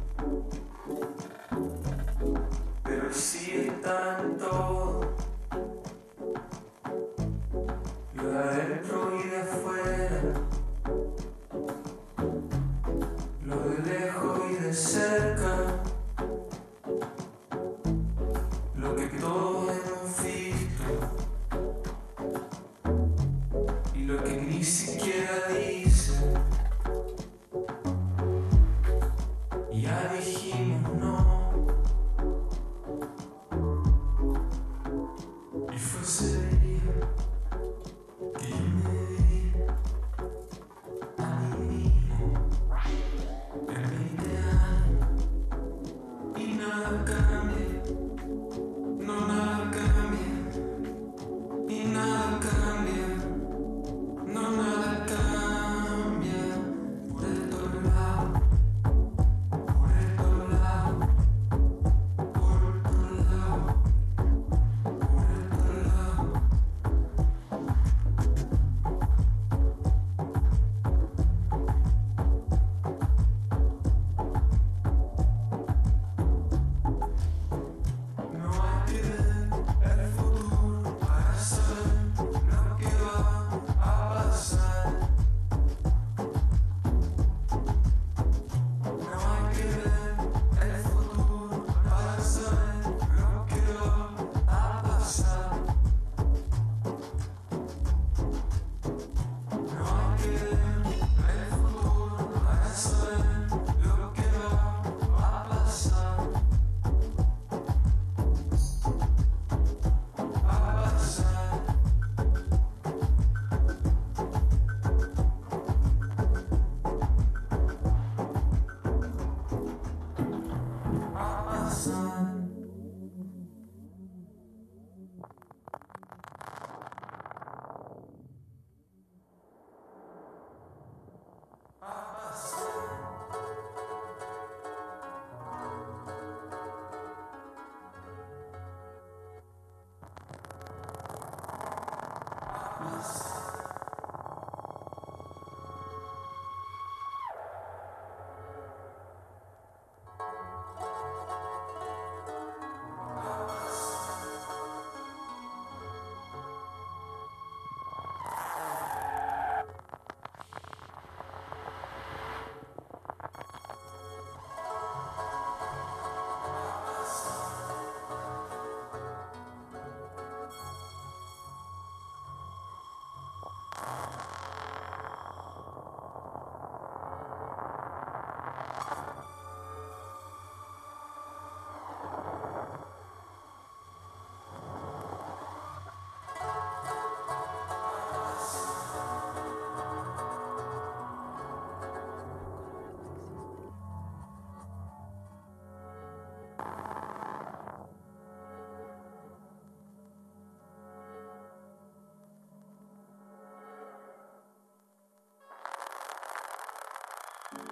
Thank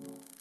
you.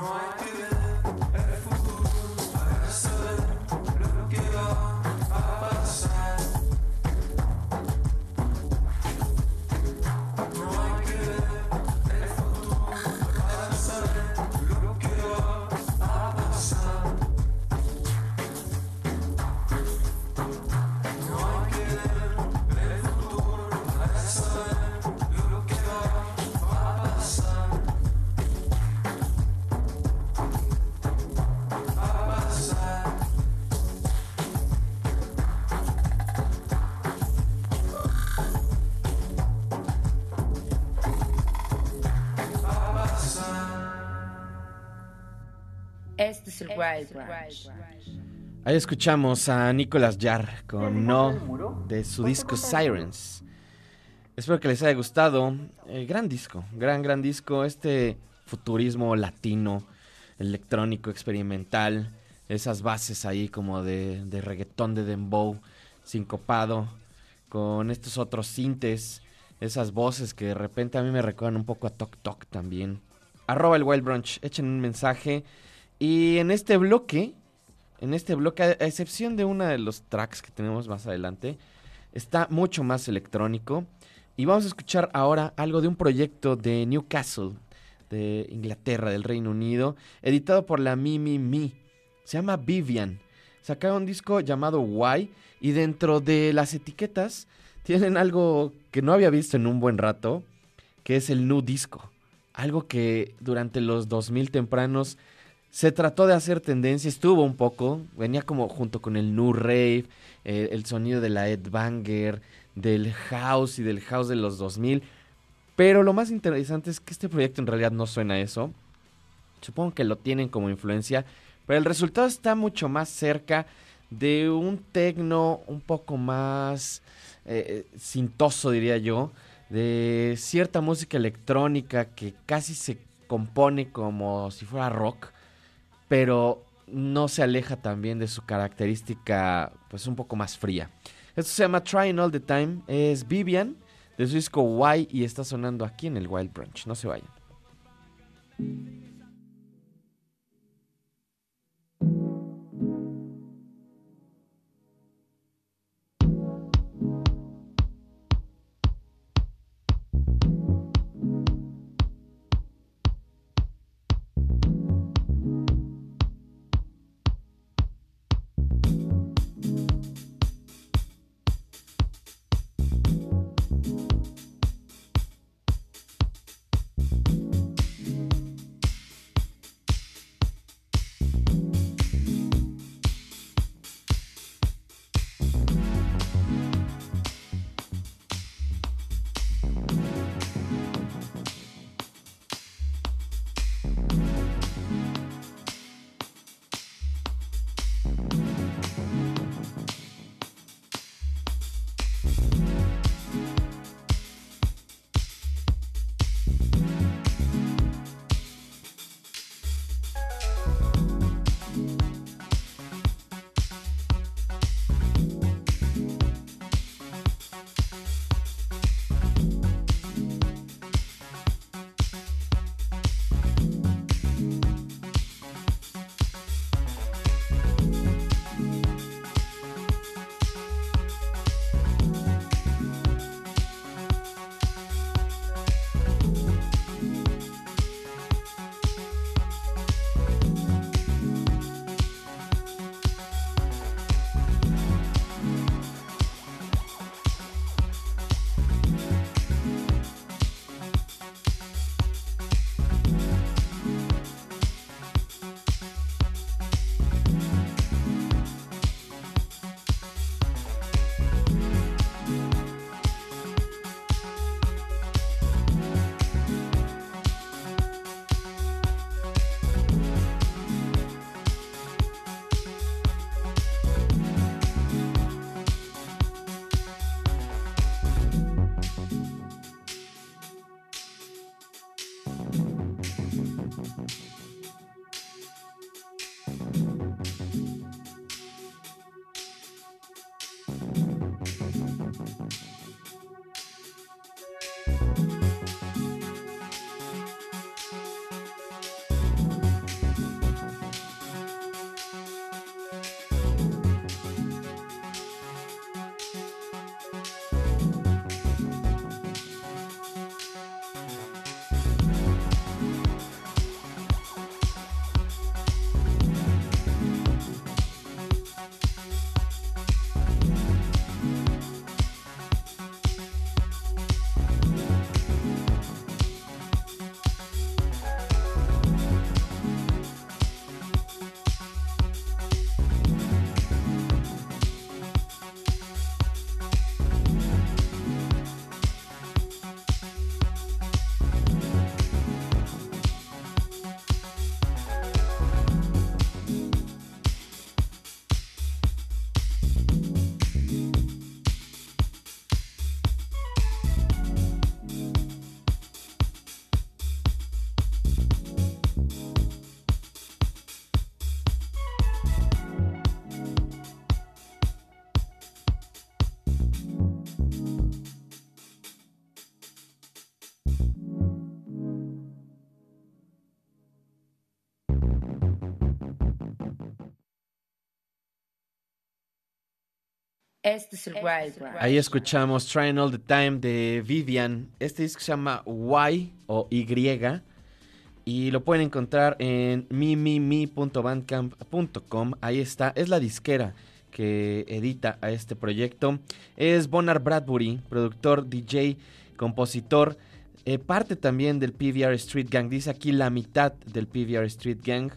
No hay que Ahí escuchamos a Nicolas Jarr con No de su disco Sirens. Espero que les haya gustado. Eh, gran disco, gran, gran disco. Este futurismo latino, electrónico, experimental. Esas bases ahí como de, de reggaetón de dembow, sincopado, con estos otros sintes. Esas voces que de repente a mí me recuerdan un poco a Tok Tok también. Arroba el Wild Brunch, echen un mensaje. Y en este bloque, en este bloque, a excepción de uno de los tracks que tenemos más adelante, está mucho más electrónico. Y vamos a escuchar ahora algo de un proyecto de Newcastle, de Inglaterra, del Reino Unido, editado por la Mimi Me. Se llama Vivian. Sacaron un disco llamado Why y dentro de las etiquetas tienen algo que no había visto en un buen rato, que es el nu disco. Algo que durante los 2000 tempranos se trató de hacer tendencia, estuvo un poco, venía como junto con el nu rave, eh, el sonido de la Ed Banger, del house y del house de los 2000. Pero lo más interesante es que este proyecto en realidad no suena a eso. Supongo que lo tienen como influencia, pero el resultado está mucho más cerca de un tecno un poco más eh, cintoso, diría yo, de cierta música electrónica que casi se compone como si fuera rock, pero no se aleja también de su característica pues un poco más fría. Esto se llama Trying All the Time, es Vivian de su disco Why y está sonando aquí en el Wild Brunch, no se vayan. Este es el Wild Brunch. Ahí escuchamos Trying All the Time de Vivian. Este disco se llama Y o Y. Y lo pueden encontrar en mimimi.bandcamp.com. Ahí está. Es la disquera que edita a este proyecto. Es Bonar Bradbury, productor, DJ, compositor. eh, parte también del PVR Street Gang. Dice aquí la mitad del PVR Street Gang.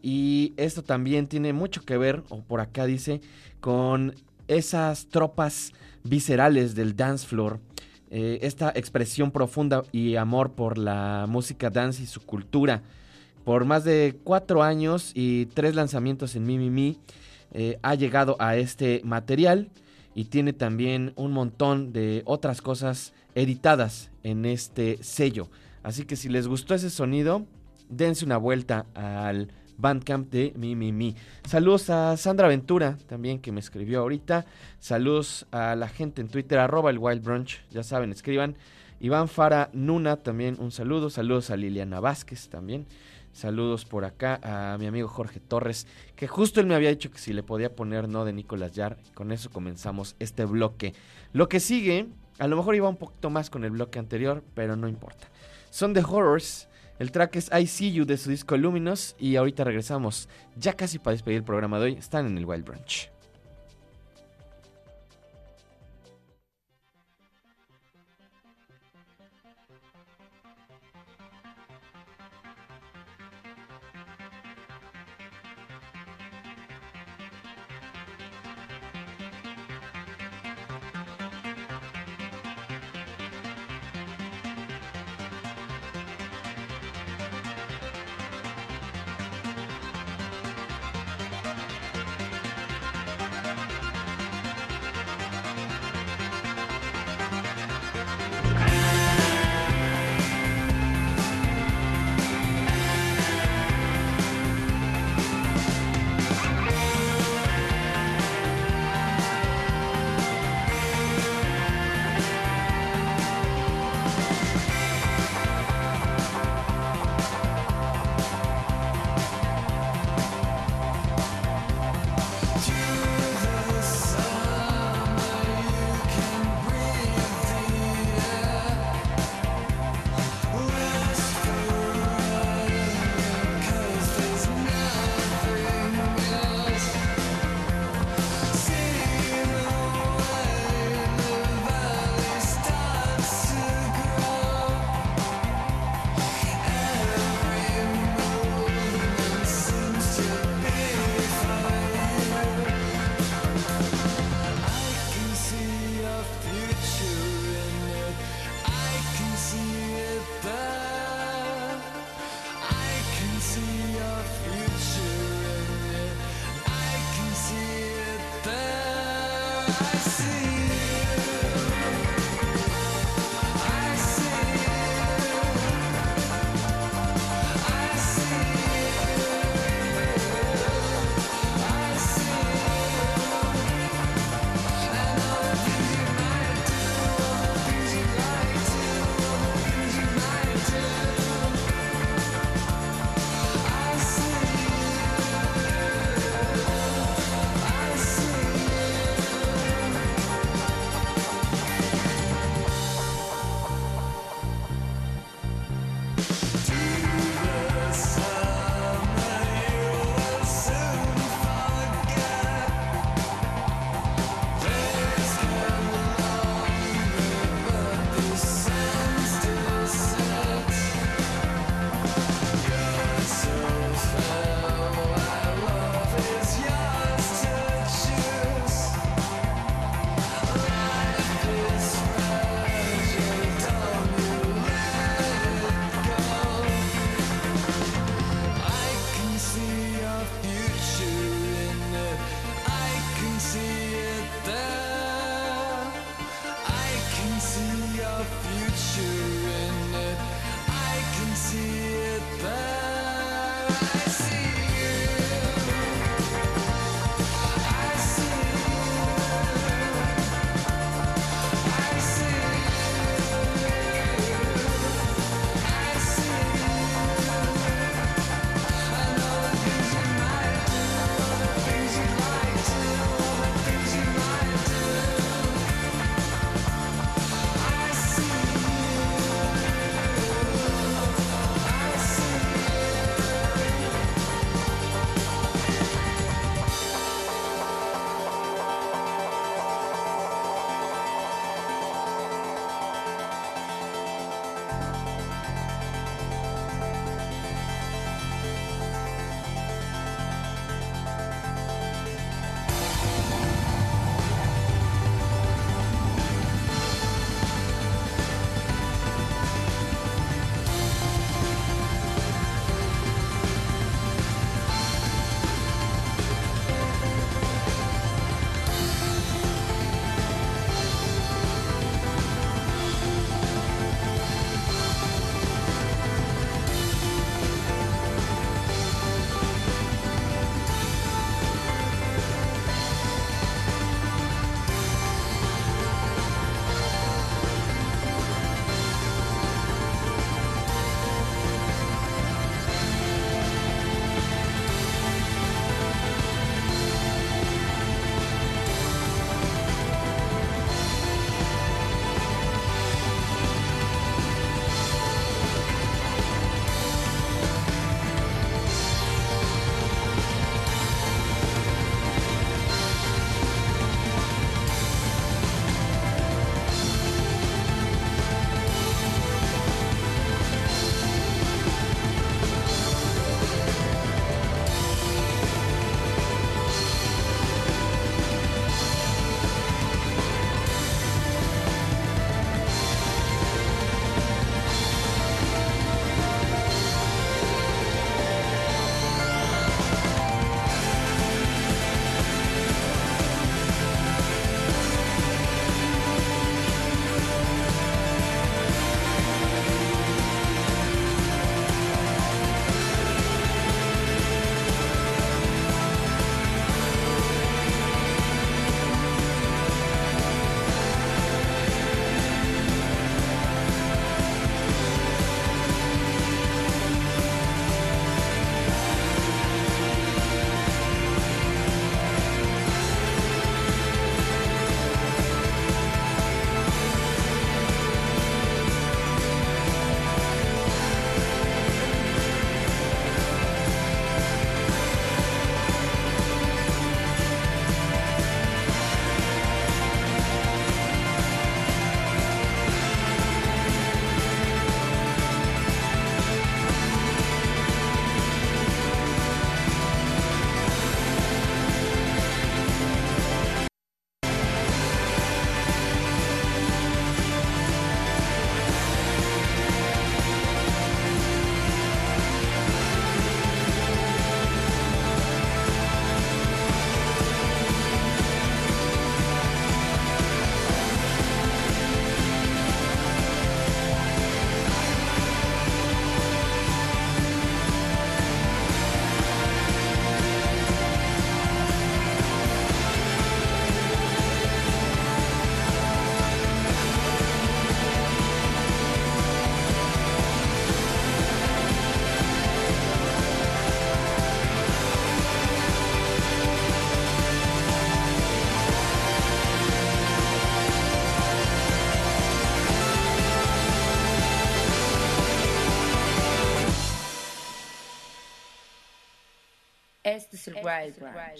Y esto también tiene mucho que ver, o por acá dice, con esas tropas viscerales del dance floor. eh, esta expresión profunda y amor por la música dance y su cultura. Por más de cuatro años y tres lanzamientos en Mimimi, eh, ha llegado a este material y tiene también un montón de otras cosas editadas en este sello. Así que si les gustó ese sonido, dense una vuelta al Bandcamp de Mi Mi Mi. Saludos a Sandra Ventura también que me escribió ahorita. Saludos a la gente en Twitter, arroba el Wild Brunch. Ya saben, escriban. Iván Fara Nuna también un saludo. Saludos a Liliana Vázquez también. Saludos por acá a mi amigo Jorge Torres, que justo él me había dicho que si le podía poner no de Nicolás Yar. Con eso comenzamos este bloque. Lo que sigue, a lo mejor iba un poquito más con el bloque anterior, pero no importa. Son The Horrors. El track es I See You de su disco Luminous. Y ahorita regresamos, ya casi para despedir el programa de hoy. Están en el Wild Brunch.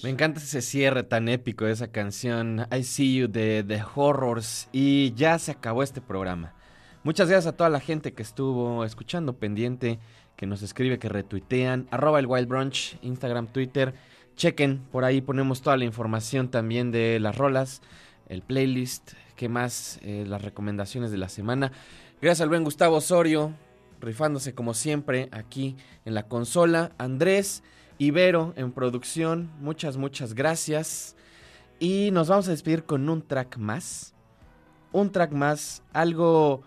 Me encanta ese cierre tan épico de esa canción I See You de The Horrors y ya se acabó este programa. Muchas gracias a toda la gente que estuvo escuchando pendiente, que nos escribe, que retuitean, arroba el Wild Brunch, Instagram, Twitter. Chequen, por ahí ponemos toda la información también de las rolas, el playlist, qué más, eh, las recomendaciones de la semana. Gracias al buen Gustavo Osorio, rifándose como siempre aquí en la consola. Andrés Ibero en producción, muchas, muchas gracias. Y nos vamos a despedir con un track más. Un track más, algo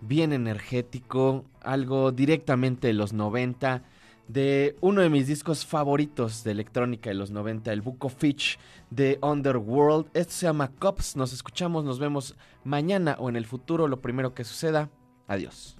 bien energético, algo directamente de los 90, de uno de mis discos favoritos de electrónica de los 90, el of Fitch de Underworld. Esto se llama Cops. Nos escuchamos, nos vemos mañana o en el futuro, lo primero que suceda. Adiós.